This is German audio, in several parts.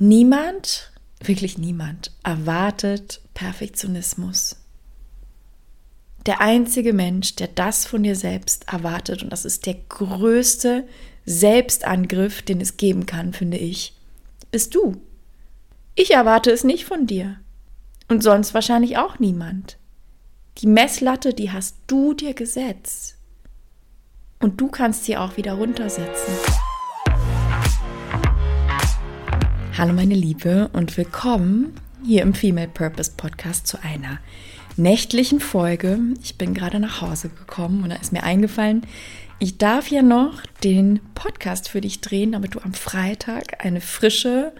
Niemand, wirklich niemand, erwartet Perfektionismus. Der einzige Mensch, der das von dir selbst erwartet, und das ist der größte Selbstangriff, den es geben kann, finde ich, bist du. Ich erwarte es nicht von dir. Und sonst wahrscheinlich auch niemand. Die Messlatte, die hast du dir gesetzt. Und du kannst sie auch wieder runtersetzen. Hallo meine Liebe und willkommen hier im Female Purpose Podcast zu einer nächtlichen Folge. Ich bin gerade nach Hause gekommen und da ist mir eingefallen, ich darf ja noch den Podcast für dich drehen, damit du am Freitag eine frische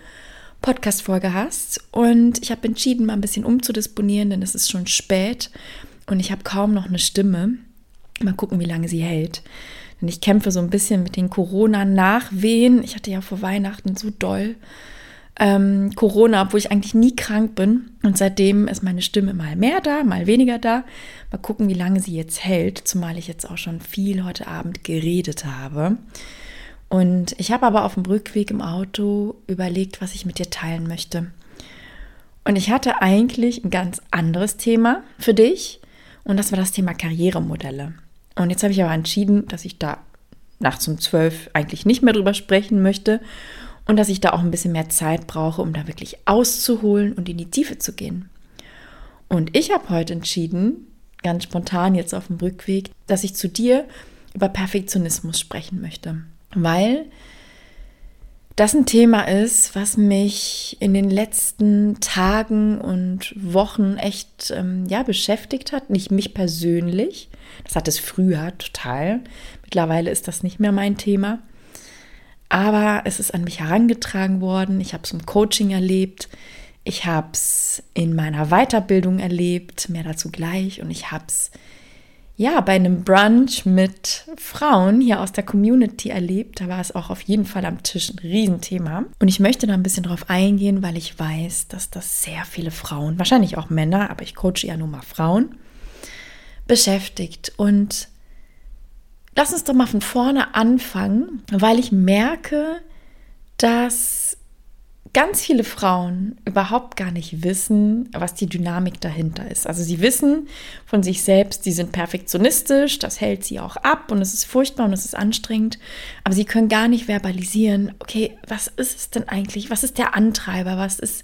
Podcast-Folge hast. Und ich habe entschieden, mal ein bisschen umzudisponieren, denn es ist schon spät und ich habe kaum noch eine Stimme. Mal gucken, wie lange sie hält. Denn ich kämpfe so ein bisschen mit den Corona-Nachwehen. Ich hatte ja vor Weihnachten so doll ähm, Corona, obwohl ich eigentlich nie krank bin. Und seitdem ist meine Stimme mal mehr da, mal weniger da. Mal gucken, wie lange sie jetzt hält, zumal ich jetzt auch schon viel heute Abend geredet habe. Und ich habe aber auf dem Rückweg im Auto überlegt, was ich mit dir teilen möchte. Und ich hatte eigentlich ein ganz anderes Thema für dich. Und das war das Thema Karrieremodelle. Und jetzt habe ich aber entschieden, dass ich da nachts um zwölf eigentlich nicht mehr drüber sprechen möchte und dass ich da auch ein bisschen mehr Zeit brauche, um da wirklich auszuholen und in die Tiefe zu gehen. Und ich habe heute entschieden, ganz spontan jetzt auf dem Rückweg, dass ich zu dir über Perfektionismus sprechen möchte, weil das ein Thema ist, was mich in den letzten Tagen und Wochen echt ähm, ja beschäftigt hat. Nicht mich persönlich, das hat es früher total. Mittlerweile ist das nicht mehr mein Thema. Aber es ist an mich herangetragen worden. Ich habe es im Coaching erlebt. Ich habe es in meiner Weiterbildung erlebt. Mehr dazu gleich. Und ich habe es ja bei einem Brunch mit Frauen hier aus der Community erlebt. Da war es auch auf jeden Fall am Tisch ein Riesenthema. Und ich möchte da ein bisschen drauf eingehen, weil ich weiß, dass das sehr viele Frauen, wahrscheinlich auch Männer, aber ich coache ja nur mal Frauen, beschäftigt. Und Lass uns doch mal von vorne anfangen, weil ich merke, dass ganz viele Frauen überhaupt gar nicht wissen, was die Dynamik dahinter ist. Also sie wissen von sich selbst, sie sind perfektionistisch, das hält sie auch ab und es ist furchtbar und es ist anstrengend, aber sie können gar nicht verbalisieren, okay, was ist es denn eigentlich? Was ist der Antreiber? Was ist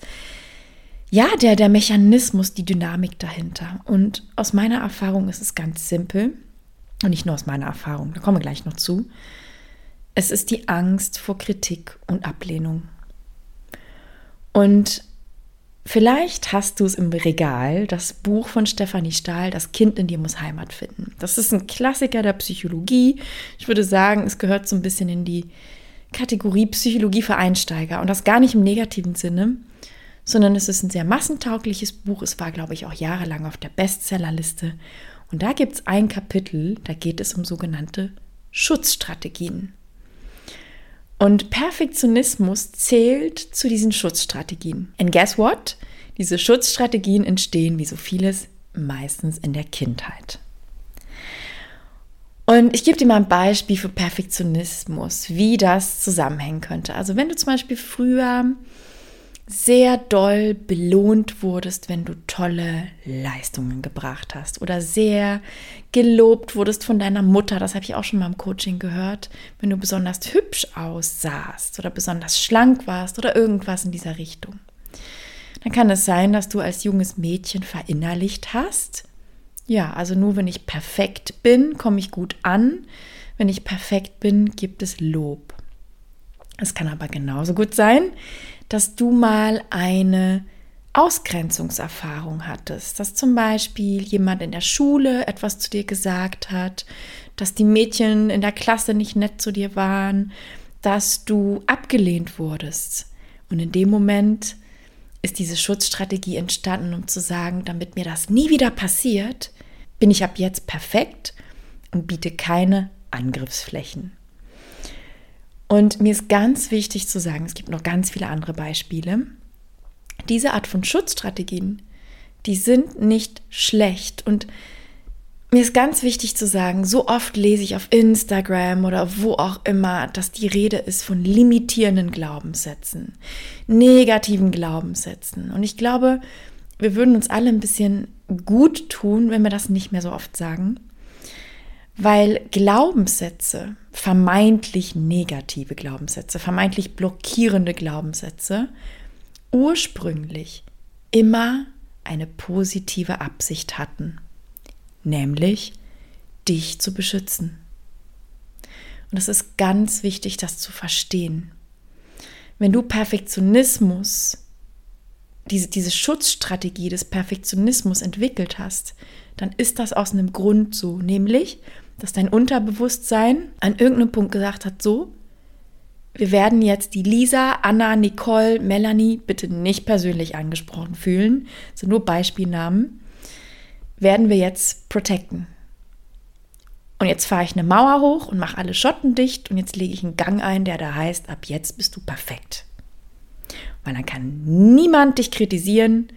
ja, der, der Mechanismus, die Dynamik dahinter. Und aus meiner Erfahrung ist es ganz simpel. Und nicht nur aus meiner Erfahrung, da kommen wir gleich noch zu. Es ist die Angst vor Kritik und Ablehnung. Und vielleicht hast du es im Regal, das Buch von Stefanie Stahl, Das Kind in dir muss Heimat finden. Das ist ein Klassiker der Psychologie. Ich würde sagen, es gehört so ein bisschen in die Kategorie Psychologie für Einsteiger. Und das gar nicht im negativen Sinne, sondern es ist ein sehr massentaugliches Buch. Es war, glaube ich, auch jahrelang auf der Bestsellerliste. Und da gibt es ein Kapitel, da geht es um sogenannte Schutzstrategien. Und Perfektionismus zählt zu diesen Schutzstrategien. And guess what? Diese Schutzstrategien entstehen, wie so vieles, meistens in der Kindheit. Und ich gebe dir mal ein Beispiel für Perfektionismus, wie das zusammenhängen könnte. Also wenn du zum Beispiel früher sehr doll belohnt wurdest, wenn du tolle Leistungen gebracht hast oder sehr gelobt wurdest von deiner Mutter, das habe ich auch schon mal im Coaching gehört, wenn du besonders hübsch aussahst oder besonders schlank warst oder irgendwas in dieser Richtung. Dann kann es sein, dass du als junges Mädchen verinnerlicht hast, ja, also nur wenn ich perfekt bin, komme ich gut an. Wenn ich perfekt bin, gibt es Lob. Es kann aber genauso gut sein, dass du mal eine Ausgrenzungserfahrung hattest, dass zum Beispiel jemand in der Schule etwas zu dir gesagt hat, dass die Mädchen in der Klasse nicht nett zu dir waren, dass du abgelehnt wurdest. Und in dem Moment ist diese Schutzstrategie entstanden, um zu sagen, damit mir das nie wieder passiert, bin ich ab jetzt perfekt und biete keine Angriffsflächen. Und mir ist ganz wichtig zu sagen, es gibt noch ganz viele andere Beispiele. Diese Art von Schutzstrategien, die sind nicht schlecht. Und mir ist ganz wichtig zu sagen, so oft lese ich auf Instagram oder wo auch immer, dass die Rede ist von limitierenden Glaubenssätzen, negativen Glaubenssätzen. Und ich glaube, wir würden uns alle ein bisschen gut tun, wenn wir das nicht mehr so oft sagen, weil Glaubenssätze, vermeintlich negative Glaubenssätze, vermeintlich blockierende Glaubenssätze, ursprünglich immer eine positive Absicht hatten nämlich dich zu beschützen. Und es ist ganz wichtig, das zu verstehen. Wenn du Perfektionismus, diese, diese Schutzstrategie des Perfektionismus entwickelt hast, dann ist das aus einem Grund so, nämlich, dass dein Unterbewusstsein an irgendeinem Punkt gesagt hat, so, wir werden jetzt die Lisa, Anna, Nicole, Melanie bitte nicht persönlich angesprochen fühlen, sind nur Beispielnamen werden wir jetzt protecten. Und jetzt fahre ich eine Mauer hoch und mache alle Schotten dicht und jetzt lege ich einen Gang ein, der da heißt, ab jetzt bist du perfekt. Weil dann kann niemand dich kritisieren,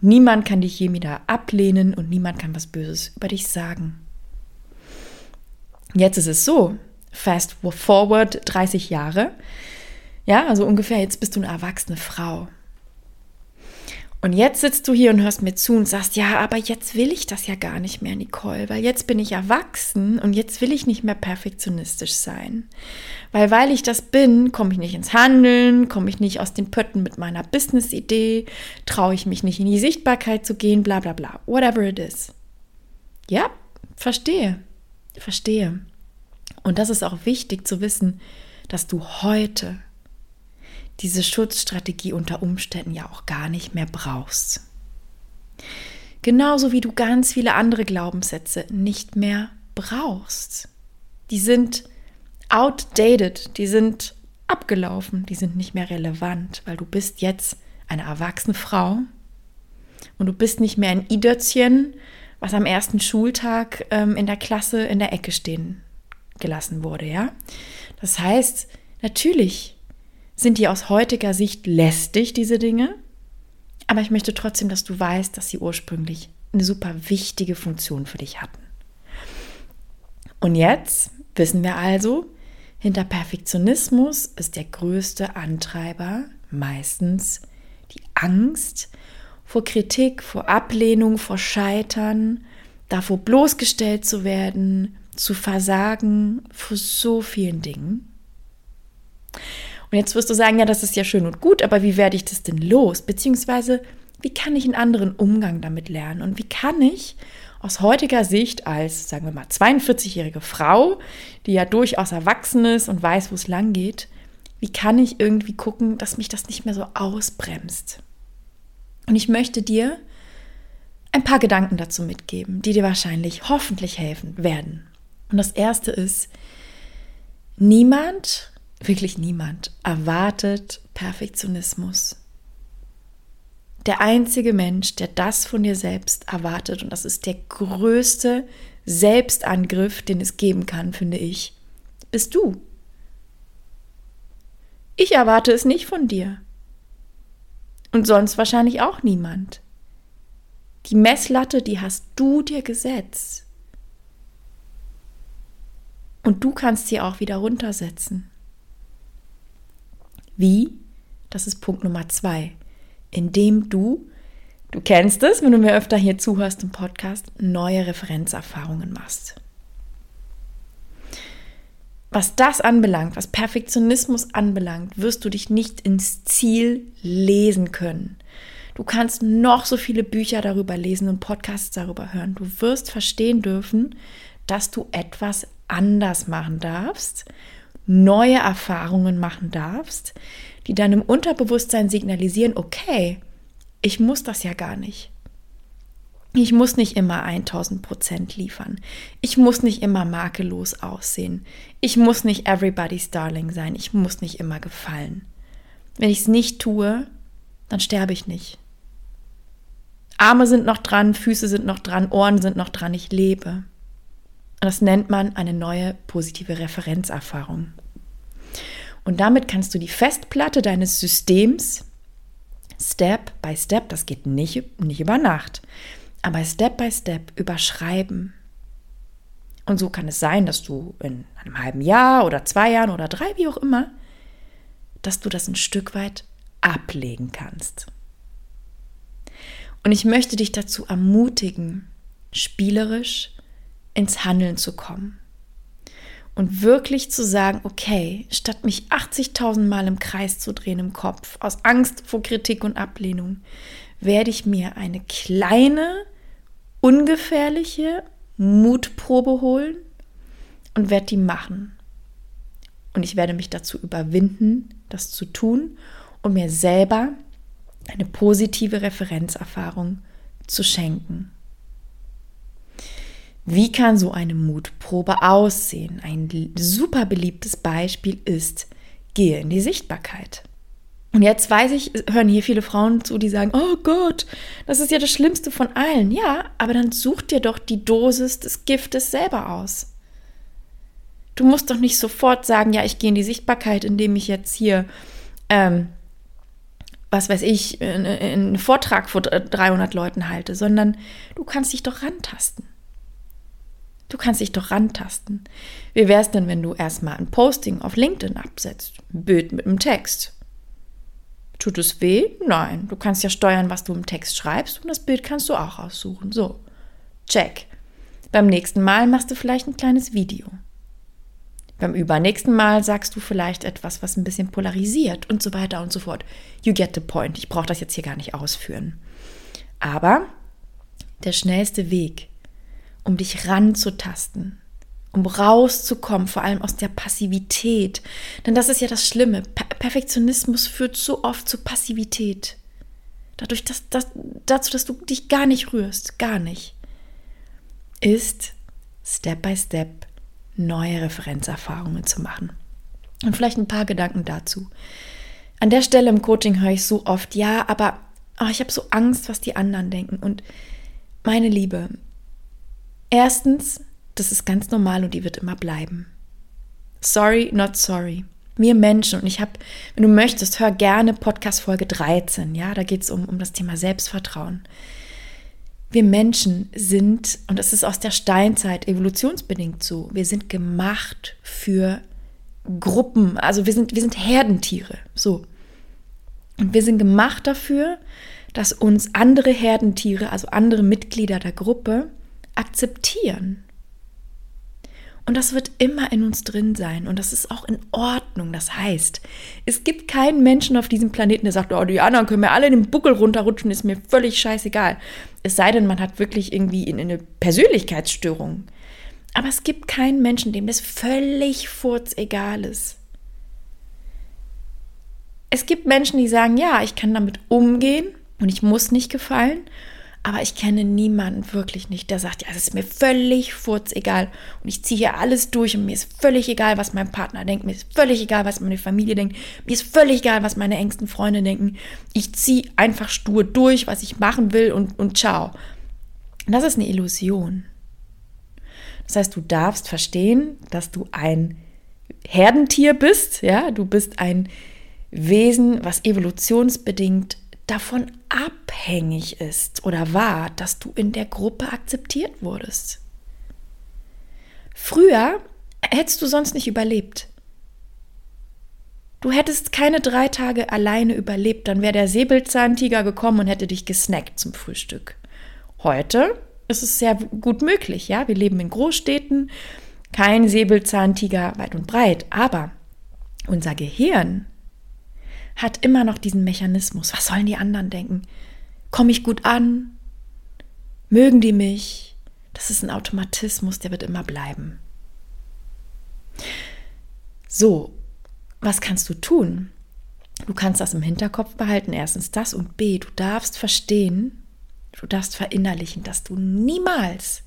niemand kann dich je wieder ablehnen und niemand kann was Böses über dich sagen. Jetzt ist es so, fast forward 30 Jahre, ja, also ungefähr, jetzt bist du eine erwachsene Frau. Und jetzt sitzt du hier und hörst mir zu und sagst, ja, aber jetzt will ich das ja gar nicht mehr, Nicole, weil jetzt bin ich erwachsen und jetzt will ich nicht mehr perfektionistisch sein. Weil weil ich das bin, komme ich nicht ins Handeln, komme ich nicht aus den Pötten mit meiner Business-Idee, traue ich mich nicht in die Sichtbarkeit zu gehen, bla bla bla, whatever it is. Ja, verstehe, verstehe. Und das ist auch wichtig zu wissen, dass du heute diese Schutzstrategie unter Umständen ja auch gar nicht mehr brauchst. Genauso wie du ganz viele andere Glaubenssätze nicht mehr brauchst. Die sind outdated, die sind abgelaufen, die sind nicht mehr relevant, weil du bist jetzt eine erwachsene Frau und du bist nicht mehr ein Idötzchen, was am ersten Schultag ähm, in der Klasse in der Ecke stehen gelassen wurde, ja? Das heißt, natürlich sind die aus heutiger Sicht lästig, diese Dinge. Aber ich möchte trotzdem, dass du weißt, dass sie ursprünglich eine super wichtige Funktion für dich hatten. Und jetzt wissen wir also, hinter Perfektionismus ist der größte Antreiber meistens die Angst vor Kritik, vor Ablehnung, vor Scheitern, davor bloßgestellt zu werden, zu versagen, vor so vielen Dingen. Und jetzt wirst du sagen, ja, das ist ja schön und gut, aber wie werde ich das denn los? Beziehungsweise, wie kann ich einen anderen Umgang damit lernen? Und wie kann ich aus heutiger Sicht als, sagen wir mal, 42-jährige Frau, die ja durchaus erwachsen ist und weiß, wo es lang geht, wie kann ich irgendwie gucken, dass mich das nicht mehr so ausbremst? Und ich möchte dir ein paar Gedanken dazu mitgeben, die dir wahrscheinlich hoffentlich helfen werden. Und das erste ist, niemand wirklich niemand erwartet Perfektionismus. Der einzige Mensch, der das von dir selbst erwartet, und das ist der größte Selbstangriff, den es geben kann, finde ich, bist du. Ich erwarte es nicht von dir. Und sonst wahrscheinlich auch niemand. Die Messlatte, die hast du dir gesetzt. Und du kannst sie auch wieder runtersetzen. Wie? Das ist Punkt Nummer zwei. Indem du, du kennst es, wenn du mir öfter hier zuhörst im Podcast, neue Referenzerfahrungen machst. Was das anbelangt, was Perfektionismus anbelangt, wirst du dich nicht ins Ziel lesen können. Du kannst noch so viele Bücher darüber lesen und Podcasts darüber hören. Du wirst verstehen dürfen, dass du etwas anders machen darfst neue Erfahrungen machen darfst, die deinem Unterbewusstsein signalisieren, okay, ich muss das ja gar nicht. Ich muss nicht immer 1000 Prozent liefern. Ich muss nicht immer makellos aussehen. Ich muss nicht everybody's darling sein. Ich muss nicht immer gefallen. Wenn ich es nicht tue, dann sterbe ich nicht. Arme sind noch dran, Füße sind noch dran, Ohren sind noch dran, ich lebe. Das nennt man eine neue positive Referenzerfahrung. Und damit kannst du die Festplatte deines Systems Step by Step, das geht nicht, nicht über Nacht, aber Step by Step überschreiben. Und so kann es sein, dass du in einem halben Jahr oder zwei Jahren oder drei, wie auch immer, dass du das ein Stück weit ablegen kannst. Und ich möchte dich dazu ermutigen, spielerisch ins Handeln zu kommen. Und wirklich zu sagen, okay, statt mich 80.000 Mal im Kreis zu drehen im Kopf, aus Angst vor Kritik und Ablehnung, werde ich mir eine kleine, ungefährliche Mutprobe holen und werde die machen. Und ich werde mich dazu überwinden, das zu tun und mir selber eine positive Referenzerfahrung zu schenken. Wie kann so eine Mutprobe aussehen? Ein super beliebtes Beispiel ist, gehe in die Sichtbarkeit. Und jetzt weiß ich, hören hier viele Frauen zu, die sagen, oh Gott, das ist ja das Schlimmste von allen. Ja, aber dann such dir doch die Dosis des Giftes selber aus. Du musst doch nicht sofort sagen, ja, ich gehe in die Sichtbarkeit, indem ich jetzt hier, ähm, was weiß ich, einen Vortrag vor 300 Leuten halte, sondern du kannst dich doch rantasten. Du kannst dich doch rantasten. Wie wäre es denn, wenn du erstmal ein Posting auf LinkedIn absetzt? Ein Bild mit einem Text. Tut es weh? Nein. Du kannst ja steuern, was du im Text schreibst und das Bild kannst du auch aussuchen. So, check. Beim nächsten Mal machst du vielleicht ein kleines Video. Beim übernächsten Mal sagst du vielleicht etwas, was ein bisschen polarisiert und so weiter und so fort. You get the point. Ich brauche das jetzt hier gar nicht ausführen. Aber der schnellste Weg um dich ranzutasten, um rauszukommen, vor allem aus der Passivität. Denn das ist ja das Schlimme. Perfektionismus führt so oft zu Passivität. Dadurch, dass, dass, dazu, dass du dich gar nicht rührst, gar nicht, ist Step by Step neue Referenzerfahrungen zu machen. Und vielleicht ein paar Gedanken dazu. An der Stelle im Coaching höre ich so oft, ja, aber oh, ich habe so Angst, was die anderen denken. Und meine Liebe, Erstens, das ist ganz normal und die wird immer bleiben. Sorry, not sorry. Wir Menschen, und ich habe, wenn du möchtest, hör gerne Podcast Folge 13, ja, da geht es um, um das Thema Selbstvertrauen. Wir Menschen sind, und das ist aus der Steinzeit evolutionsbedingt so, wir sind gemacht für Gruppen, also wir sind, wir sind Herdentiere, so. Und wir sind gemacht dafür, dass uns andere Herdentiere, also andere Mitglieder der Gruppe, akzeptieren. Und das wird immer in uns drin sein und das ist auch in Ordnung. Das heißt, es gibt keinen Menschen auf diesem Planeten, der sagt, oh, die anderen können mir alle in den Buckel runterrutschen, ist mir völlig scheißegal. Es sei denn, man hat wirklich irgendwie eine Persönlichkeitsstörung. Aber es gibt keinen Menschen, dem das völlig furzegal ist. Es gibt Menschen, die sagen, ja, ich kann damit umgehen und ich muss nicht gefallen. Aber ich kenne niemanden wirklich nicht, der sagt, ja, es ist mir völlig furzegal und ich ziehe hier alles durch und mir ist völlig egal, was mein Partner denkt, mir ist völlig egal, was meine Familie denkt, mir ist völlig egal, was meine engsten Freunde denken. Ich ziehe einfach stur durch, was ich machen will und, und ciao. Und das ist eine Illusion. Das heißt, du darfst verstehen, dass du ein Herdentier bist, ja, du bist ein Wesen, was evolutionsbedingt davon abhängig ist oder war, dass du in der Gruppe akzeptiert wurdest. Früher hättest du sonst nicht überlebt. Du hättest keine drei Tage alleine überlebt, dann wäre der Säbelzahntiger gekommen und hätte dich gesnackt zum Frühstück. Heute ist es sehr gut möglich, ja. Wir leben in Großstädten, kein Säbelzahntiger weit und breit, aber unser Gehirn hat immer noch diesen Mechanismus. Was sollen die anderen denken? Komme ich gut an? Mögen die mich? Das ist ein Automatismus, der wird immer bleiben. So, was kannst du tun? Du kannst das im Hinterkopf behalten, erstens das und B, du darfst verstehen, du darfst verinnerlichen, dass du niemals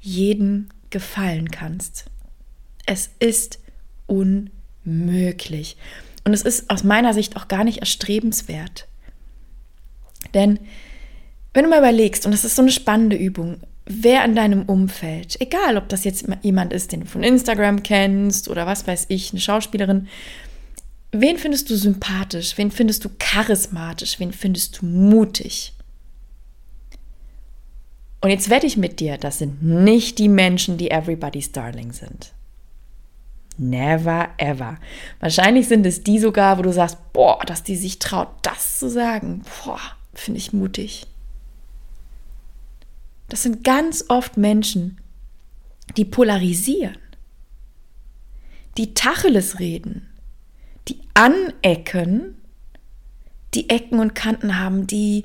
jeden gefallen kannst. Es ist unmöglich. Und es ist aus meiner Sicht auch gar nicht erstrebenswert. Denn wenn du mal überlegst, und das ist so eine spannende Übung, wer in deinem Umfeld, egal ob das jetzt jemand ist, den du von Instagram kennst oder was weiß ich, eine Schauspielerin, wen findest du sympathisch, wen findest du charismatisch, wen findest du mutig? Und jetzt wette ich mit dir, das sind nicht die Menschen, die everybody's darling sind. Never ever. Wahrscheinlich sind es die sogar, wo du sagst, boah, dass die sich traut, das zu sagen. Boah, finde ich mutig. Das sind ganz oft Menschen, die polarisieren, die Tacheles reden, die anecken, die Ecken und Kanten haben, die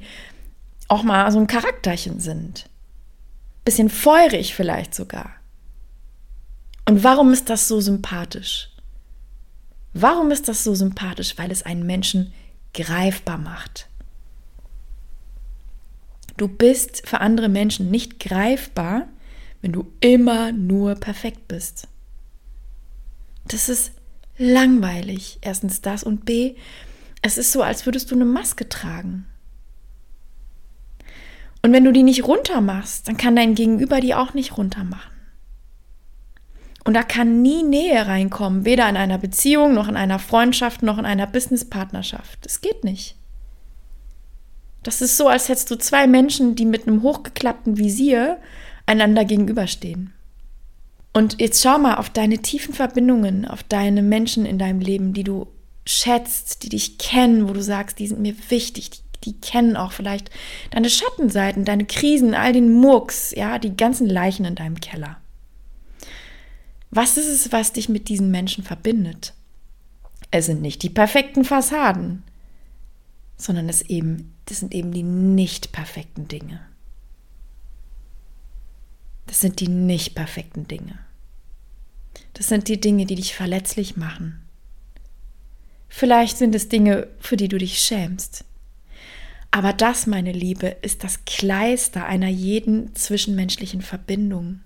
auch mal so ein Charakterchen sind. Bisschen feurig vielleicht sogar. Und warum ist das so sympathisch? Warum ist das so sympathisch? Weil es einen Menschen greifbar macht. Du bist für andere Menschen nicht greifbar, wenn du immer nur perfekt bist. Das ist langweilig. Erstens das und B, es ist so, als würdest du eine Maske tragen. Und wenn du die nicht runter machst, dann kann dein Gegenüber die auch nicht runter machen. Und da kann nie Nähe reinkommen, weder in einer Beziehung, noch in einer Freundschaft, noch in einer Businesspartnerschaft. Das geht nicht. Das ist so, als hättest du zwei Menschen, die mit einem hochgeklappten Visier einander gegenüberstehen. Und jetzt schau mal auf deine tiefen Verbindungen, auf deine Menschen in deinem Leben, die du schätzt, die dich kennen, wo du sagst, die sind mir wichtig, die, die kennen auch vielleicht deine Schattenseiten, deine Krisen, all den Murks, ja, die ganzen Leichen in deinem Keller. Was ist es, was dich mit diesen Menschen verbindet? Es sind nicht die perfekten Fassaden, sondern es, eben, das sind eben die nicht perfekten Dinge. Das sind die nicht perfekten Dinge. Das sind die Dinge, die dich verletzlich machen. Vielleicht sind es Dinge, für die du dich schämst. Aber das, meine Liebe, ist das Kleister einer jeden zwischenmenschlichen Verbindung.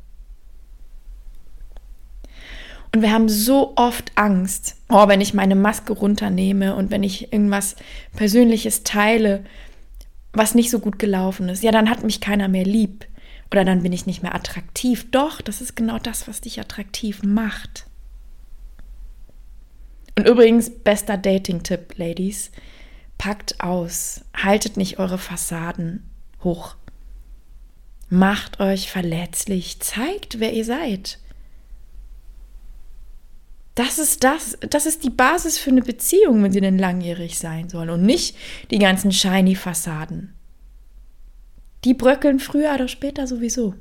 Und wir haben so oft Angst, oh, wenn ich meine Maske runternehme und wenn ich irgendwas Persönliches teile, was nicht so gut gelaufen ist, ja, dann hat mich keiner mehr lieb oder dann bin ich nicht mehr attraktiv. Doch, das ist genau das, was dich attraktiv macht. Und übrigens, bester Dating-Tipp, Ladies, packt aus, haltet nicht eure Fassaden hoch. Macht euch verletzlich, zeigt, wer ihr seid. Das ist das, das ist die Basis für eine Beziehung, wenn sie denn langjährig sein soll und nicht die ganzen shiny Fassaden. Die bröckeln früher oder später sowieso.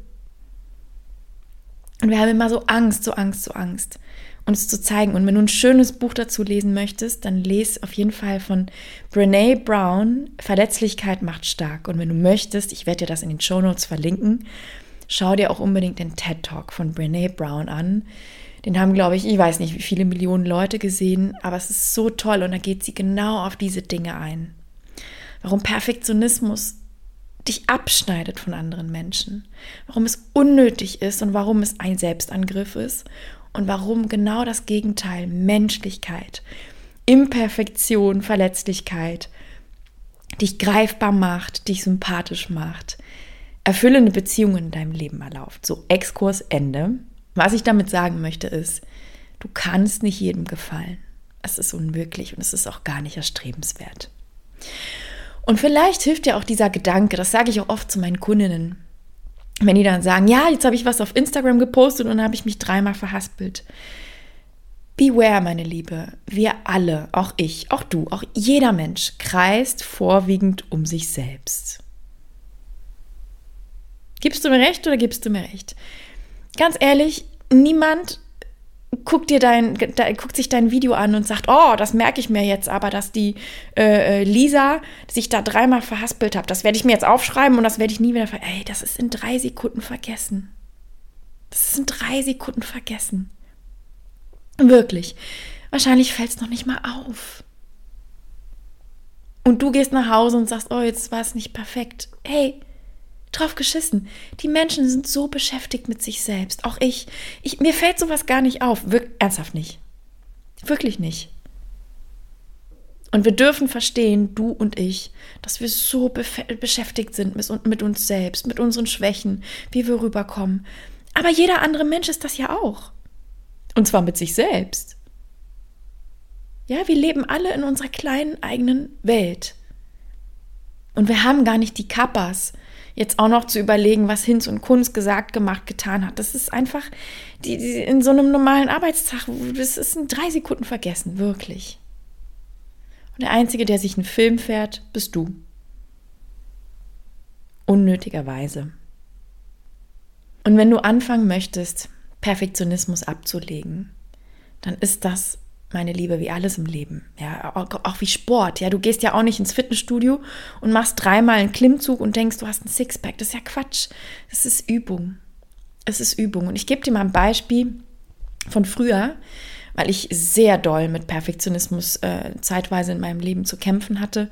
Und wir haben immer so Angst, so Angst, so Angst, uns zu zeigen. Und wenn du ein schönes Buch dazu lesen möchtest, dann lese auf jeden Fall von Brene Brown, Verletzlichkeit macht stark. Und wenn du möchtest, ich werde dir das in den Show Notes verlinken, schau dir auch unbedingt den TED Talk von Brene Brown an. Den haben, glaube ich, ich weiß nicht, wie viele Millionen Leute gesehen, aber es ist so toll und da geht sie genau auf diese Dinge ein. Warum Perfektionismus dich abschneidet von anderen Menschen, warum es unnötig ist und warum es ein Selbstangriff ist und warum genau das Gegenteil, Menschlichkeit, Imperfektion, Verletzlichkeit, dich greifbar macht, dich sympathisch macht, erfüllende Beziehungen in deinem Leben erlaubt. So, Exkurs Ende. Was ich damit sagen möchte ist, du kannst nicht jedem gefallen. Es ist unmöglich und es ist auch gar nicht erstrebenswert. Und vielleicht hilft dir auch dieser Gedanke, das sage ich auch oft zu meinen Kundinnen, wenn die dann sagen, ja, jetzt habe ich was auf Instagram gepostet und dann habe ich mich dreimal verhaspelt. Beware, meine Liebe, wir alle, auch ich, auch du, auch jeder Mensch kreist vorwiegend um sich selbst. Gibst du mir recht oder gibst du mir recht? Ganz ehrlich, niemand guckt dir dein, da, guckt sich dein Video an und sagt, oh, das merke ich mir jetzt, aber dass die äh, äh Lisa sich da dreimal verhaspelt hat, das werde ich mir jetzt aufschreiben und das werde ich nie wieder ver. Ey, das ist in drei Sekunden vergessen. Das ist in drei Sekunden vergessen. Wirklich. Wahrscheinlich fällt es noch nicht mal auf. Und du gehst nach Hause und sagst, oh, jetzt war es nicht perfekt. Hey, drauf geschissen. Die Menschen sind so beschäftigt mit sich selbst. Auch ich. ich mir fällt sowas gar nicht auf. Wir, ernsthaft nicht. Wirklich nicht. Und wir dürfen verstehen, du und ich, dass wir so beschäftigt sind mit, mit uns selbst, mit unseren Schwächen, wie wir rüberkommen. Aber jeder andere Mensch ist das ja auch. Und zwar mit sich selbst. Ja, wir leben alle in unserer kleinen eigenen Welt. Und wir haben gar nicht die Kappas, jetzt auch noch zu überlegen, was Hinz und Kunst gesagt, gemacht, getan hat. Das ist einfach die, die in so einem normalen Arbeitstag, das ist in drei Sekunden vergessen, wirklich. Und der Einzige, der sich einen Film fährt, bist du. Unnötigerweise. Und wenn du anfangen möchtest, Perfektionismus abzulegen, dann ist das, meine Liebe, wie alles im Leben. Ja, auch, wie Sport. Ja, du gehst ja auch nicht ins Fitnessstudio und machst dreimal einen Klimmzug und denkst, du hast einen Sixpack. Das ist ja Quatsch. Das ist Übung. Es ist Übung. Und ich gebe dir mal ein Beispiel von früher, weil ich sehr doll mit Perfektionismus äh, zeitweise in meinem Leben zu kämpfen hatte.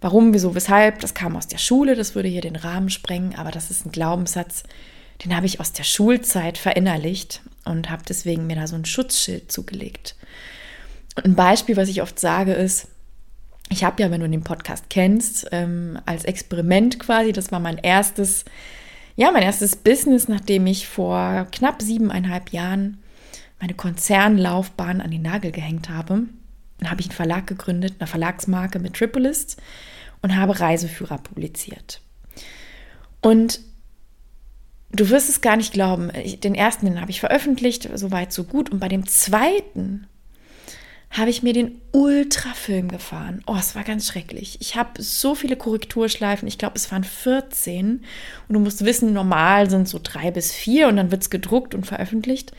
Warum, wieso, weshalb? Das kam aus der Schule, das würde hier den Rahmen sprengen, aber das ist ein Glaubenssatz, den habe ich aus der Schulzeit verinnerlicht und habe deswegen mir da so ein Schutzschild zugelegt. Ein Beispiel, was ich oft sage, ist, ich habe ja, wenn du den Podcast kennst, ähm, als Experiment quasi, das war mein erstes, ja, mein erstes Business, nachdem ich vor knapp siebeneinhalb Jahren meine Konzernlaufbahn an den Nagel gehängt habe. Dann habe ich einen Verlag gegründet, eine Verlagsmarke mit Tripolist und habe Reiseführer publiziert. Und du wirst es gar nicht glauben, den ersten, den habe ich veröffentlicht, soweit so gut. Und bei dem zweiten habe ich mir den Ultrafilm gefahren. Oh, es war ganz schrecklich. Ich habe so viele Korrekturschleifen. Ich glaube, es waren 14. Und du musst wissen, normal sind so drei bis vier und dann wird es gedruckt und veröffentlicht.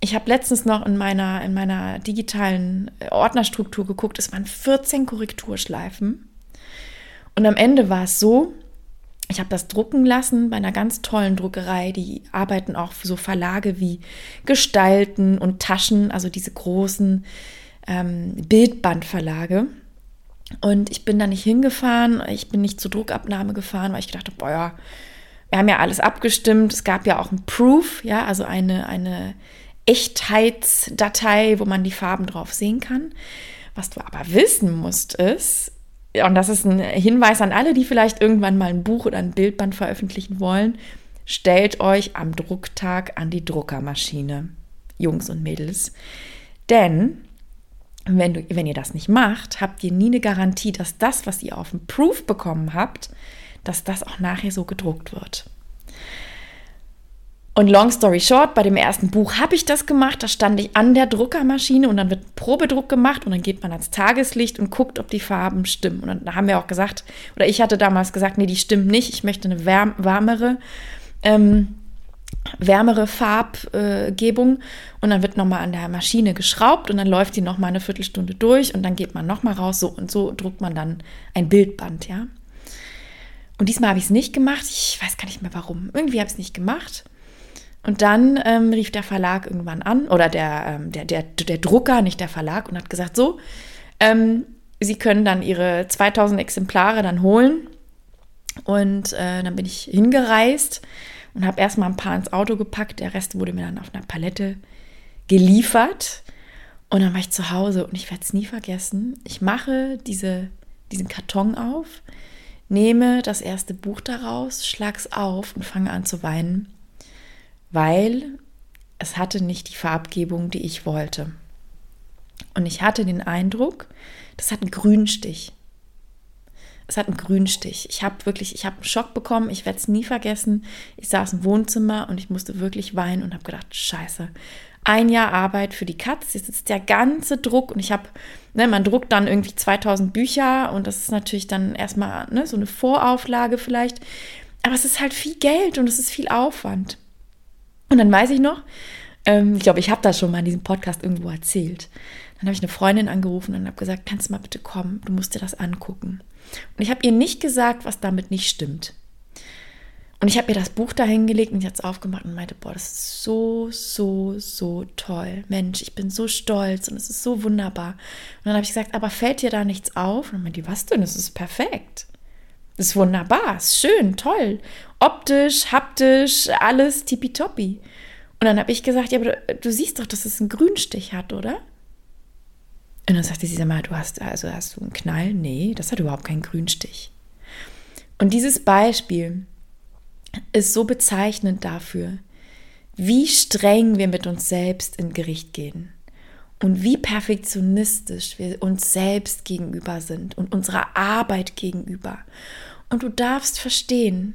Ich habe letztens noch in meiner, in meiner digitalen Ordnerstruktur geguckt. Es waren 14 Korrekturschleifen. Und am Ende war es so, ich habe das drucken lassen bei einer ganz tollen Druckerei. Die arbeiten auch für so Verlage wie Gestalten und Taschen, also diese großen ähm, Bildbandverlage. Und ich bin da nicht hingefahren, ich bin nicht zur Druckabnahme gefahren, weil ich gedacht habe, boah ja, wir haben ja alles abgestimmt. Es gab ja auch ein Proof, ja, also eine, eine Echtheitsdatei, wo man die Farben drauf sehen kann. Was du aber wissen musst, ist, und das ist ein Hinweis an alle, die vielleicht irgendwann mal ein Buch oder ein Bildband veröffentlichen wollen, stellt euch am Drucktag an die Druckermaschine, Jungs und Mädels. Denn wenn, du, wenn ihr das nicht macht, habt ihr nie eine Garantie, dass das, was ihr auf dem Proof bekommen habt, dass das auch nachher so gedruckt wird. Und long story short, bei dem ersten Buch habe ich das gemacht. Da stand ich an der Druckermaschine und dann wird Probedruck gemacht und dann geht man ans Tageslicht und guckt, ob die Farben stimmen. Und dann haben wir auch gesagt, oder ich hatte damals gesagt, nee, die stimmen nicht. Ich möchte eine wärm wärmere, ähm, wärmere Farbgebung. und dann wird nochmal an der Maschine geschraubt und dann läuft die nochmal eine Viertelstunde durch und dann geht man nochmal raus. So und so druckt man dann ein Bildband, ja. Und diesmal habe ich es nicht gemacht. Ich weiß gar nicht mehr warum. Irgendwie habe ich es nicht gemacht. Und dann ähm, rief der Verlag irgendwann an, oder der, ähm, der, der, der Drucker, nicht der Verlag, und hat gesagt, so, ähm, Sie können dann Ihre 2000 Exemplare dann holen. Und äh, dann bin ich hingereist und habe erstmal ein paar ins Auto gepackt. Der Rest wurde mir dann auf einer Palette geliefert. Und dann war ich zu Hause und ich werde es nie vergessen. Ich mache diese, diesen Karton auf, nehme das erste Buch daraus, schlag's auf und fange an zu weinen weil es hatte nicht die Farbgebung, die ich wollte. Und ich hatte den Eindruck, das hat einen Grünstich. Es hat einen Grünstich. Ich habe wirklich, ich habe einen Schock bekommen. Ich werde es nie vergessen. Ich saß im Wohnzimmer und ich musste wirklich weinen und habe gedacht, scheiße, ein Jahr Arbeit für die Katz. Jetzt ist der ganze Druck und ich habe, ne, man druckt dann irgendwie 2000 Bücher und das ist natürlich dann erstmal ne, so eine Vorauflage vielleicht. Aber es ist halt viel Geld und es ist viel Aufwand. Und dann weiß ich noch, ähm, ich glaube, ich habe das schon mal in diesem Podcast irgendwo erzählt. Dann habe ich eine Freundin angerufen und habe gesagt, kannst du mal bitte kommen, du musst dir das angucken. Und ich habe ihr nicht gesagt, was damit nicht stimmt. Und ich habe ihr das Buch da hingelegt und ich habe es aufgemacht und meinte, boah, das ist so, so, so toll. Mensch, ich bin so stolz und es ist so wunderbar. Und dann habe ich gesagt, aber fällt dir da nichts auf? Und dann meinte die, was denn? Das ist perfekt. Das ist wunderbar, ist schön, toll. Optisch, haptisch, alles tippitoppi. Und dann habe ich gesagt, ja, aber du, du, siehst doch, dass es einen Grünstich hat, oder? Und dann sagte sie, sag mal, du hast, also hast du einen Knall? Nee, das hat überhaupt keinen Grünstich. Und dieses Beispiel ist so bezeichnend dafür, wie streng wir mit uns selbst in Gericht gehen und wie perfektionistisch wir uns selbst gegenüber sind und unserer Arbeit gegenüber und du darfst verstehen,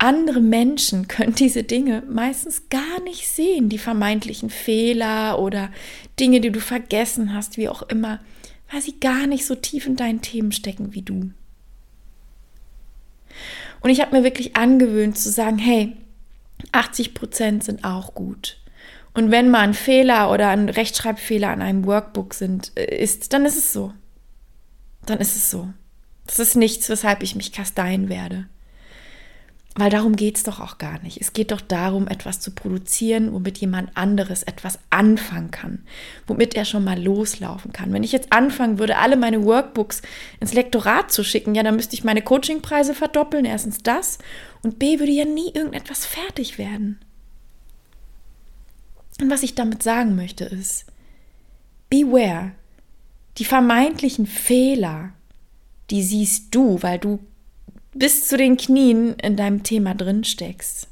andere Menschen können diese Dinge meistens gar nicht sehen, die vermeintlichen Fehler oder Dinge, die du vergessen hast, wie auch immer, weil sie gar nicht so tief in deinen Themen stecken wie du. Und ich habe mir wirklich angewöhnt zu sagen, hey, 80 Prozent sind auch gut. Und wenn mal ein Fehler oder ein Rechtschreibfehler an einem Workbook sind, äh, ist, dann ist es so. Dann ist es so. Das ist nichts, weshalb ich mich kasteien werde. Weil darum geht es doch auch gar nicht. Es geht doch darum, etwas zu produzieren, womit jemand anderes etwas anfangen kann, womit er schon mal loslaufen kann. Wenn ich jetzt anfangen würde, alle meine Workbooks ins Lektorat zu schicken, ja, dann müsste ich meine Coachingpreise verdoppeln. Erstens das und B würde ja nie irgendetwas fertig werden. Und was ich damit sagen möchte ist, beware, die vermeintlichen Fehler, die siehst du, weil du bis zu den Knien in deinem Thema drin steckst.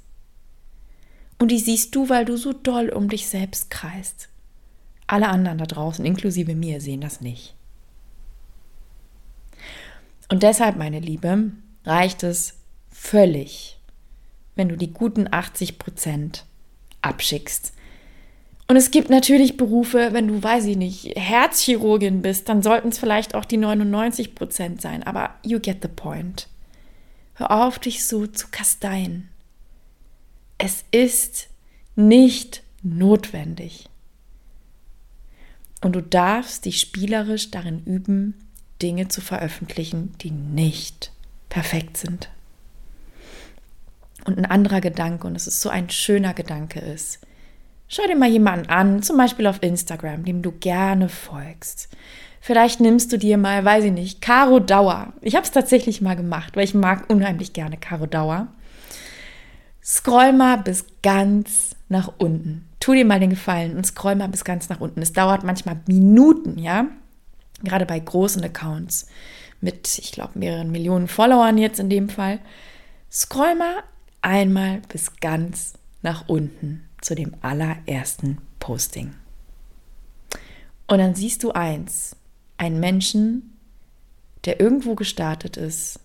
Und die siehst du, weil du so doll um dich selbst kreist. Alle anderen da draußen, inklusive mir, sehen das nicht. Und deshalb, meine Liebe, reicht es völlig, wenn du die guten 80 Prozent abschickst. Und es gibt natürlich Berufe, wenn du, weiß ich nicht, Herzchirurgin bist, dann sollten es vielleicht auch die 99 Prozent sein. Aber you get the point. Hör auf, dich so zu kasteien. Es ist nicht notwendig. Und du darfst dich spielerisch darin üben, Dinge zu veröffentlichen, die nicht perfekt sind. Und ein anderer Gedanke, und es ist so ein schöner Gedanke, ist, schau dir mal jemanden an, zum Beispiel auf Instagram, dem du gerne folgst. Vielleicht nimmst du dir mal, weiß ich nicht, Caro Dauer. Ich habe es tatsächlich mal gemacht, weil ich mag unheimlich gerne Caro Dauer. Scroll mal bis ganz nach unten. Tu dir mal den Gefallen und scroll mal bis ganz nach unten. Es dauert manchmal Minuten, ja? Gerade bei großen Accounts mit, ich glaube, mehreren Millionen Followern jetzt in dem Fall. Scroll mal einmal bis ganz nach unten zu dem allerersten Posting. Und dann siehst du eins, einen Menschen, der irgendwo gestartet ist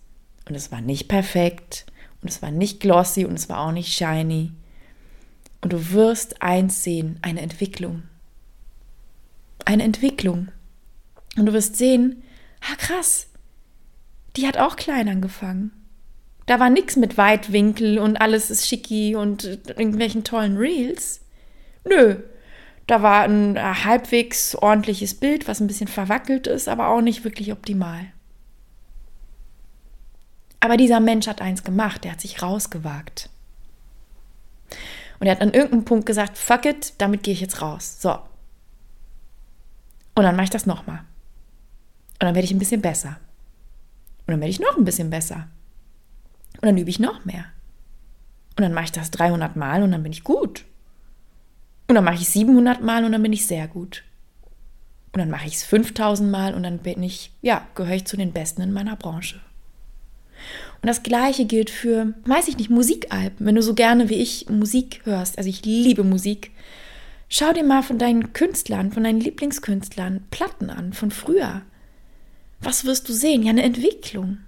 und es war nicht perfekt und es war nicht glossy und es war auch nicht shiny. Und du wirst eins sehen, eine Entwicklung. Eine Entwicklung. Und du wirst sehen, ah krass, die hat auch klein angefangen. Da war nichts mit Weitwinkel und alles ist schicki und irgendwelchen tollen Reels. Nö, da war ein äh, halbwegs ordentliches Bild, was ein bisschen verwackelt ist, aber auch nicht wirklich optimal. Aber dieser Mensch hat eins gemacht, der hat sich rausgewagt. Und er hat an irgendeinem Punkt gesagt, fuck it, damit gehe ich jetzt raus. So. Und dann mache ich das nochmal. Und dann werde ich ein bisschen besser. Und dann werde ich noch ein bisschen besser. Und dann übe ich noch mehr. Und dann mache ich das 300 Mal und dann bin ich gut. Und dann mache ich es 700 Mal und dann bin ich sehr gut. Und dann mache ich es 5000 Mal und dann bin ich, ja, gehöre ich zu den Besten in meiner Branche. Und das Gleiche gilt für, weiß ich nicht, Musikalben. Wenn du so gerne wie ich Musik hörst, also ich liebe Musik, schau dir mal von deinen Künstlern, von deinen Lieblingskünstlern Platten an, von früher. Was wirst du sehen? Ja, eine Entwicklung.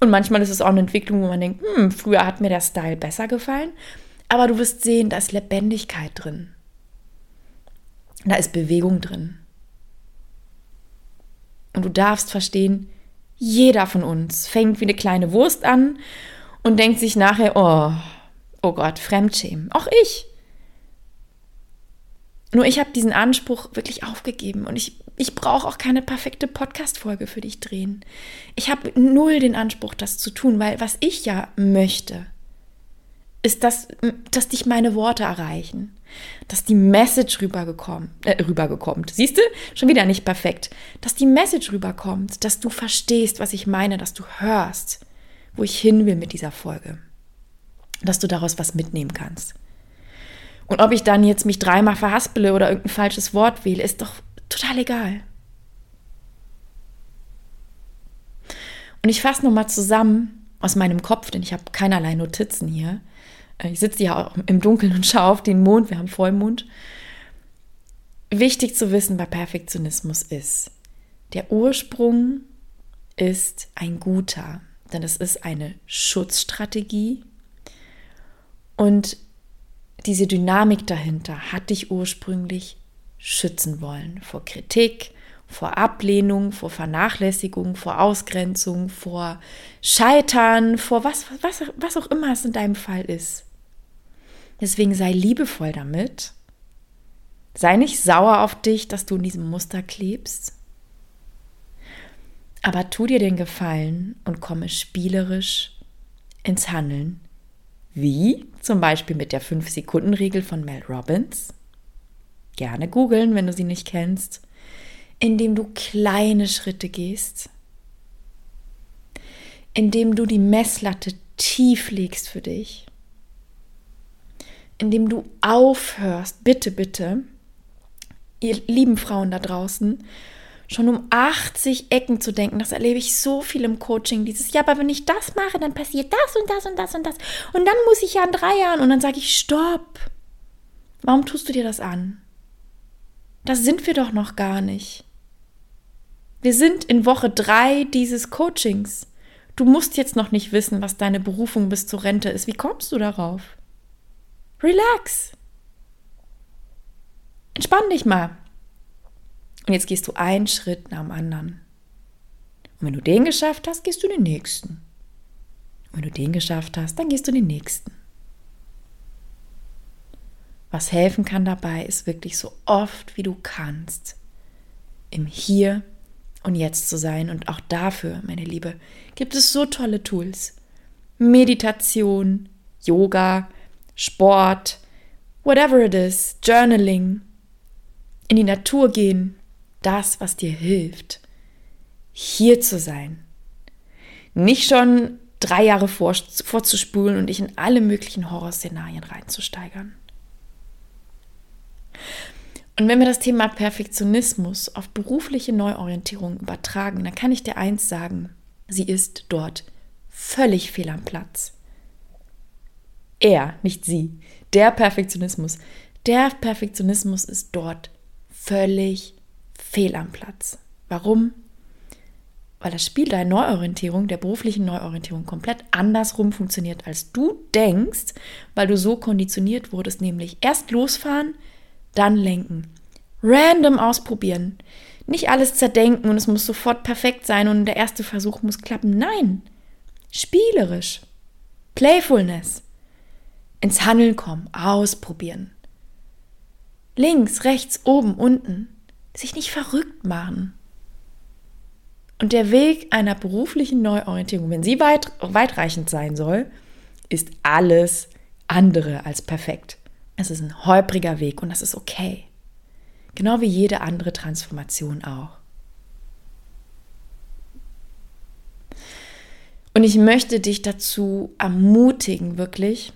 Und manchmal ist es auch eine Entwicklung, wo man denkt, hm, früher hat mir der Style besser gefallen aber du wirst sehen, da ist Lebendigkeit drin. Da ist Bewegung drin. Und du darfst verstehen, jeder von uns fängt wie eine kleine Wurst an und denkt sich nachher, oh, oh Gott, Fremdschämen. Auch ich. Nur ich habe diesen Anspruch wirklich aufgegeben und ich, ich brauche auch keine perfekte Podcast-Folge für dich drehen. Ich habe null den Anspruch, das zu tun, weil was ich ja möchte, ist, dass, dass dich meine Worte erreichen. Dass die Message rübergekommen, äh, rübergekommt. Siehst du? Schon wieder nicht perfekt. Dass die Message rüberkommt, dass du verstehst, was ich meine, dass du hörst, wo ich hin will mit dieser Folge. Dass du daraus was mitnehmen kannst. Und ob ich dann jetzt mich dreimal verhaspele oder irgendein falsches Wort wähle, ist doch total egal. Und ich fasse nochmal zusammen aus meinem Kopf, denn ich habe keinerlei Notizen hier. Ich sitze ja auch im Dunkeln und schaue auf den Mond, wir haben Vollmond. Wichtig zu wissen bei Perfektionismus ist, der Ursprung ist ein guter. denn es ist eine Schutzstrategie und diese Dynamik dahinter hat dich ursprünglich schützen wollen vor Kritik, vor Ablehnung, vor Vernachlässigung, vor Ausgrenzung, vor Scheitern, vor was, was, was auch immer es in deinem Fall ist. Deswegen sei liebevoll damit. Sei nicht sauer auf dich, dass du in diesem Muster klebst. Aber tu dir den Gefallen und komme spielerisch ins Handeln. Wie? Zum Beispiel mit der 5-Sekunden-Regel von Mel Robbins. Gerne googeln, wenn du sie nicht kennst indem du kleine Schritte gehst, indem du die Messlatte tief legst für dich, indem du aufhörst, bitte, bitte, ihr lieben Frauen da draußen, schon um 80 Ecken zu denken. Das erlebe ich so viel im Coaching. Dieses, ja, aber wenn ich das mache, dann passiert das und das und das und das. Und dann muss ich ja in drei Jahren. Und dann sage ich, stopp. Warum tust du dir das an? Das sind wir doch noch gar nicht. Wir sind in Woche drei dieses Coachings. Du musst jetzt noch nicht wissen, was deine Berufung bis zur Rente ist. Wie kommst du darauf? Relax. Entspann dich mal. Und jetzt gehst du einen Schritt nach dem anderen. Und wenn du den geschafft hast, gehst du den nächsten. Und wenn du den geschafft hast, dann gehst du den nächsten. Was helfen kann dabei, ist wirklich so oft wie du kannst im Hier und Jetzt zu sein. Und auch dafür, meine Liebe, gibt es so tolle Tools. Meditation, Yoga, Sport, whatever it is, Journaling, in die Natur gehen, das, was dir hilft, hier zu sein. Nicht schon drei Jahre vor, vorzuspulen und dich in alle möglichen Horrorszenarien reinzusteigern. Und wenn wir das Thema Perfektionismus auf berufliche Neuorientierung übertragen, dann kann ich dir eins sagen, sie ist dort völlig fehl am Platz. Er, nicht sie, der Perfektionismus. Der Perfektionismus ist dort völlig fehl am Platz. Warum? Weil das Spiel der Neuorientierung, der beruflichen Neuorientierung komplett andersrum funktioniert, als du denkst, weil du so konditioniert wurdest, nämlich erst losfahren, dann lenken. Random ausprobieren. Nicht alles zerdenken und es muss sofort perfekt sein und der erste Versuch muss klappen. Nein. Spielerisch. Playfulness. Ins Handeln kommen. Ausprobieren. Links, rechts, oben, unten. Sich nicht verrückt machen. Und der Weg einer beruflichen Neuorientierung, wenn sie weit, weitreichend sein soll, ist alles andere als perfekt. Es ist ein holpriger Weg und das ist okay. Genau wie jede andere Transformation auch. Und ich möchte dich dazu ermutigen, wirklich,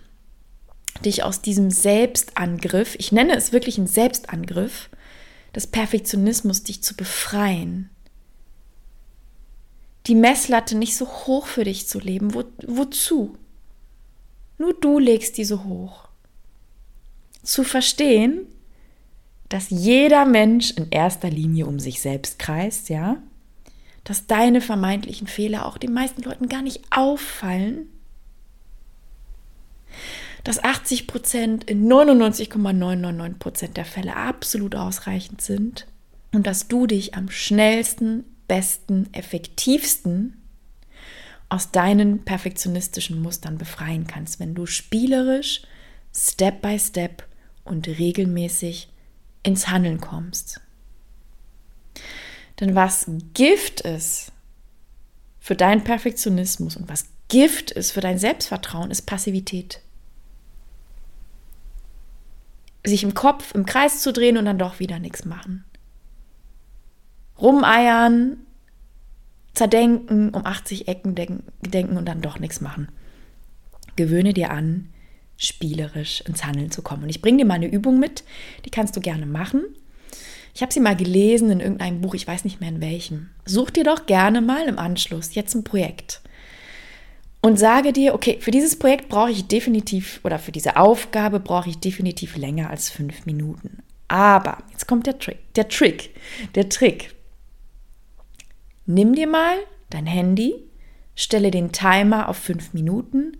dich aus diesem Selbstangriff, ich nenne es wirklich einen Selbstangriff, des Perfektionismus, dich zu befreien. Die Messlatte nicht so hoch für dich zu leben. Wo, wozu? Nur du legst diese hoch zu verstehen, dass jeder Mensch in erster Linie um sich selbst kreist, ja, dass deine vermeintlichen Fehler auch den meisten Leuten gar nicht auffallen, dass 80 Prozent in 99,999 Prozent der Fälle absolut ausreichend sind und dass du dich am schnellsten, besten, effektivsten aus deinen perfektionistischen Mustern befreien kannst, wenn du spielerisch, Step by Step und regelmäßig ins Handeln kommst. Denn was Gift ist für deinen Perfektionismus und was Gift ist für dein Selbstvertrauen, ist Passivität. Sich im Kopf im Kreis zu drehen und dann doch wieder nichts machen. Rumeiern, zerdenken, um 80 Ecken denken und dann doch nichts machen. Gewöhne dir an, spielerisch ins Handeln zu kommen. Und ich bringe dir mal eine Übung mit, die kannst du gerne machen. Ich habe sie mal gelesen in irgendeinem Buch, ich weiß nicht mehr in welchem. Such dir doch gerne mal im Anschluss jetzt ein Projekt und sage dir, okay, für dieses Projekt brauche ich definitiv oder für diese Aufgabe brauche ich definitiv länger als fünf Minuten. Aber jetzt kommt der Trick, der Trick, der Trick. Nimm dir mal dein Handy, stelle den Timer auf fünf Minuten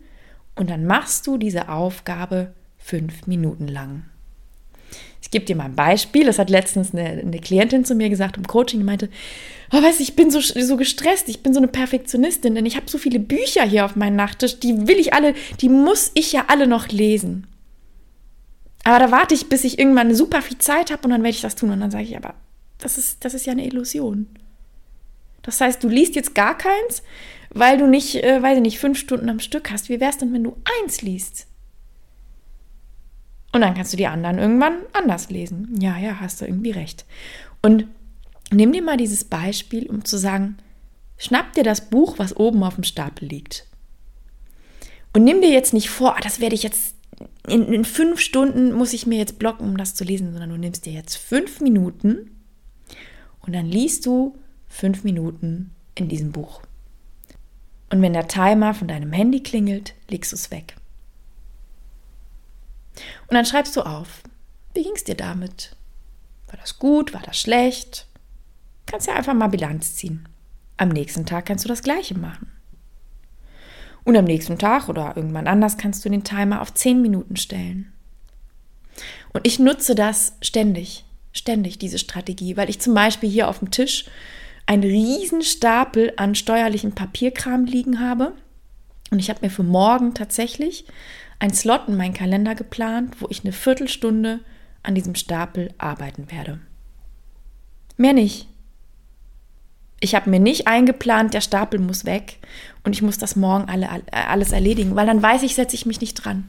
und dann machst du diese Aufgabe fünf Minuten lang. Ich gebe dir mal ein Beispiel. Das hat letztens eine, eine Klientin zu mir gesagt im Coaching, die meinte, oh, weißt ich bin so, so gestresst, ich bin so eine Perfektionistin, denn ich habe so viele Bücher hier auf meinem Nachttisch, die will ich alle, die muss ich ja alle noch lesen. Aber da warte ich, bis ich irgendwann super viel Zeit habe und dann werde ich das tun. Und dann sage ich, aber das ist, das ist ja eine Illusion. Das heißt, du liest jetzt gar keins, weil du nicht, äh, weiß ich nicht, fünf Stunden am Stück hast. Wie wäre es denn, wenn du eins liest? Und dann kannst du die anderen irgendwann anders lesen. Ja, ja, hast du irgendwie recht. Und nimm dir mal dieses Beispiel, um zu sagen, schnapp dir das Buch, was oben auf dem Stapel liegt. Und nimm dir jetzt nicht vor, ah, das werde ich jetzt in, in fünf Stunden muss ich mir jetzt blocken, um das zu lesen, sondern du nimmst dir jetzt fünf Minuten und dann liest du fünf Minuten in diesem Buch. Und wenn der Timer von deinem Handy klingelt, legst du es weg. Und dann schreibst du auf, wie ging es dir damit? War das gut? War das schlecht? Kannst ja einfach mal Bilanz ziehen. Am nächsten Tag kannst du das gleiche machen. Und am nächsten Tag oder irgendwann anders kannst du den Timer auf 10 Minuten stellen. Und ich nutze das ständig, ständig, diese Strategie, weil ich zum Beispiel hier auf dem Tisch einen riesen Stapel an steuerlichen Papierkram liegen habe. Und ich habe mir für morgen tatsächlich ein Slot in meinen Kalender geplant, wo ich eine Viertelstunde an diesem Stapel arbeiten werde. Mehr nicht. Ich habe mir nicht eingeplant, der Stapel muss weg und ich muss das morgen alle, alles erledigen, weil dann weiß ich, setze ich mich nicht dran.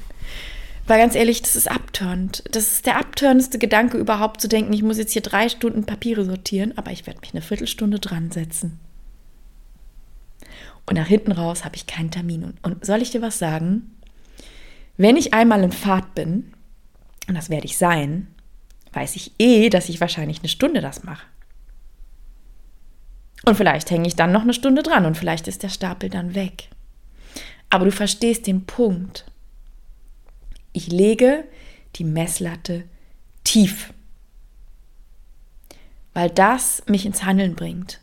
Weil ganz ehrlich, das ist abtörend. Das ist der abtörendste Gedanke überhaupt zu denken, ich muss jetzt hier drei Stunden Papiere sortieren, aber ich werde mich eine Viertelstunde dran setzen. Und nach hinten raus habe ich keinen Termin. Und soll ich dir was sagen? Wenn ich einmal in Fahrt bin, und das werde ich sein, weiß ich eh, dass ich wahrscheinlich eine Stunde das mache. Und vielleicht hänge ich dann noch eine Stunde dran und vielleicht ist der Stapel dann weg. Aber du verstehst den Punkt. Ich lege die Messlatte tief, weil das mich ins Handeln bringt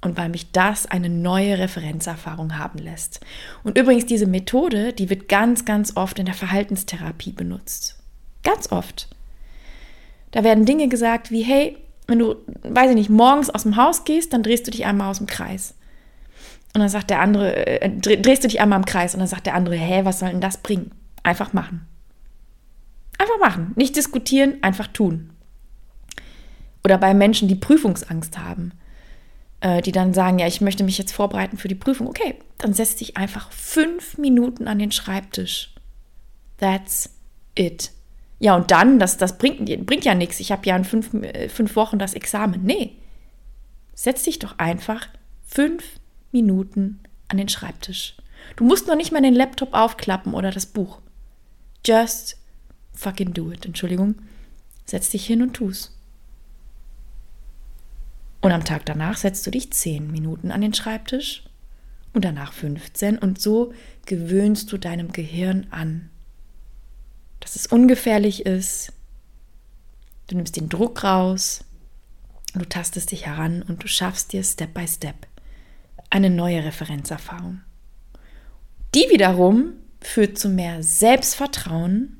und weil mich das eine neue Referenzerfahrung haben lässt. Und übrigens, diese Methode, die wird ganz, ganz oft in der Verhaltenstherapie benutzt. Ganz oft. Da werden Dinge gesagt wie, hey, wenn du, weiß ich nicht, morgens aus dem Haus gehst, dann drehst du dich einmal aus dem Kreis. Und dann sagt der andere, äh, drehst du dich einmal im Kreis und dann sagt der andere, hä, was soll denn das bringen? Einfach machen. Einfach machen. Nicht diskutieren, einfach tun. Oder bei Menschen, die Prüfungsangst haben äh, die dann sagen, ja, ich möchte mich jetzt vorbereiten für die Prüfung. Okay, dann setz dich einfach fünf Minuten an den Schreibtisch. That's it. Ja, und dann, das, das bringt, bringt ja nichts. Ich habe ja in fünf, äh, fünf Wochen das Examen. Nee. Setz dich doch einfach fünf Minuten an den Schreibtisch. Du musst noch nicht mal den Laptop aufklappen oder das Buch. Just fucking do it. Entschuldigung. Setz dich hin und tu's. Und am Tag danach setzt du dich 10 Minuten an den Schreibtisch und danach 15 und so gewöhnst du deinem Gehirn an, dass es ungefährlich ist. Du nimmst den Druck raus, du tastest dich heran und du schaffst dir Step by Step eine neue Referenzerfahrung. Die wiederum führt zu mehr Selbstvertrauen.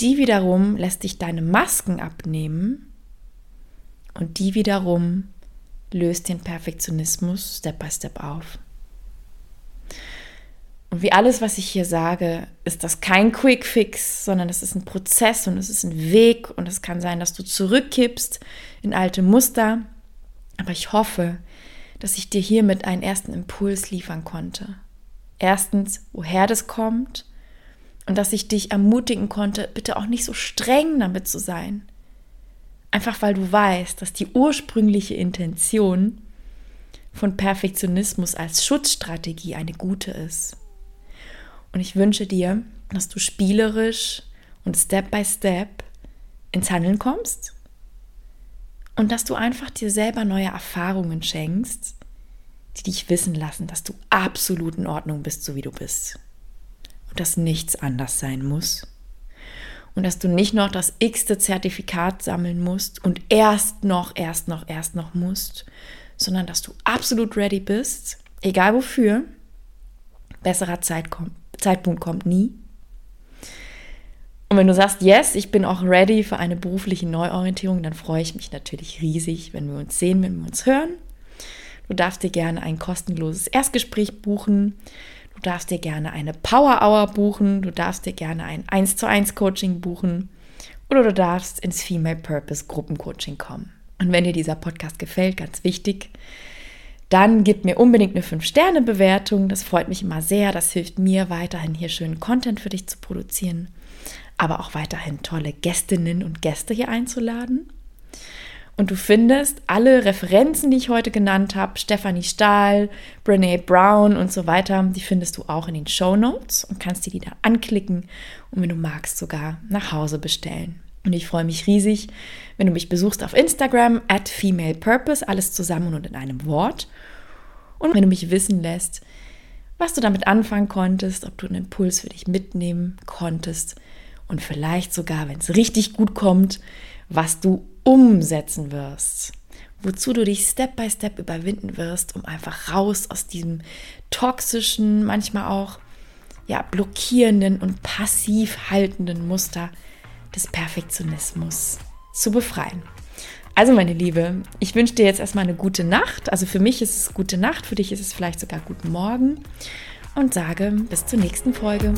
Die wiederum lässt dich deine Masken abnehmen und die wiederum löst den Perfektionismus Step by Step auf. Und wie alles, was ich hier sage, ist das kein Quick Fix, sondern es ist ein Prozess und es ist ein Weg und es kann sein, dass du zurückkippst in alte Muster. Aber ich hoffe, dass ich dir hiermit einen ersten Impuls liefern konnte. Erstens, woher das kommt und dass ich dich ermutigen konnte, bitte auch nicht so streng damit zu sein. Einfach weil du weißt, dass die ursprüngliche Intention von Perfektionismus als Schutzstrategie eine gute ist. Und ich wünsche dir, dass du spielerisch und Step by Step ins Handeln kommst und dass du einfach dir selber neue Erfahrungen schenkst, die dich wissen lassen, dass du absolut in Ordnung bist, so wie du bist. Und dass nichts anders sein muss und dass du nicht noch das x-te Zertifikat sammeln musst und erst noch, erst noch, erst noch musst, sondern dass du absolut ready bist egal wofür. Besserer Zeit kommt, Zeitpunkt kommt nie. Und wenn du sagst, yes, ich bin auch ready für eine berufliche Neuorientierung, dann freue ich mich natürlich riesig, wenn wir uns sehen, wenn wir uns hören. Du darfst dir gerne ein kostenloses Erstgespräch buchen. Du darfst dir gerne eine Power Hour buchen. Du darfst dir gerne ein 1 zu 1 Coaching buchen. Oder du darfst ins Female Purpose Gruppencoaching kommen. Und wenn dir dieser Podcast gefällt, ganz wichtig, dann gib mir unbedingt eine 5-Sterne-Bewertung. Das freut mich immer sehr. Das hilft mir weiterhin hier schönen Content für dich zu produzieren, aber auch weiterhin tolle Gästinnen und Gäste hier einzuladen. Und du findest alle Referenzen, die ich heute genannt habe, Stephanie Stahl, Brene Brown und so weiter, die findest du auch in den Show Notes und kannst dir die da anklicken und wenn du magst sogar nach Hause bestellen. Und ich freue mich riesig, wenn du mich besuchst auf Instagram at Female Purpose, alles zusammen und in einem Wort. Und wenn du mich wissen lässt, was du damit anfangen konntest, ob du einen Impuls für dich mitnehmen konntest und vielleicht sogar, wenn es richtig gut kommt, was du umsetzen wirst, wozu du dich Step by Step überwinden wirst, um einfach raus aus diesem toxischen, manchmal auch ja, blockierenden und passiv haltenden Muster des Perfektionismus zu befreien. Also meine Liebe, ich wünsche dir jetzt erstmal eine gute Nacht. Also für mich ist es gute Nacht, für dich ist es vielleicht sogar guten Morgen und sage bis zur nächsten Folge.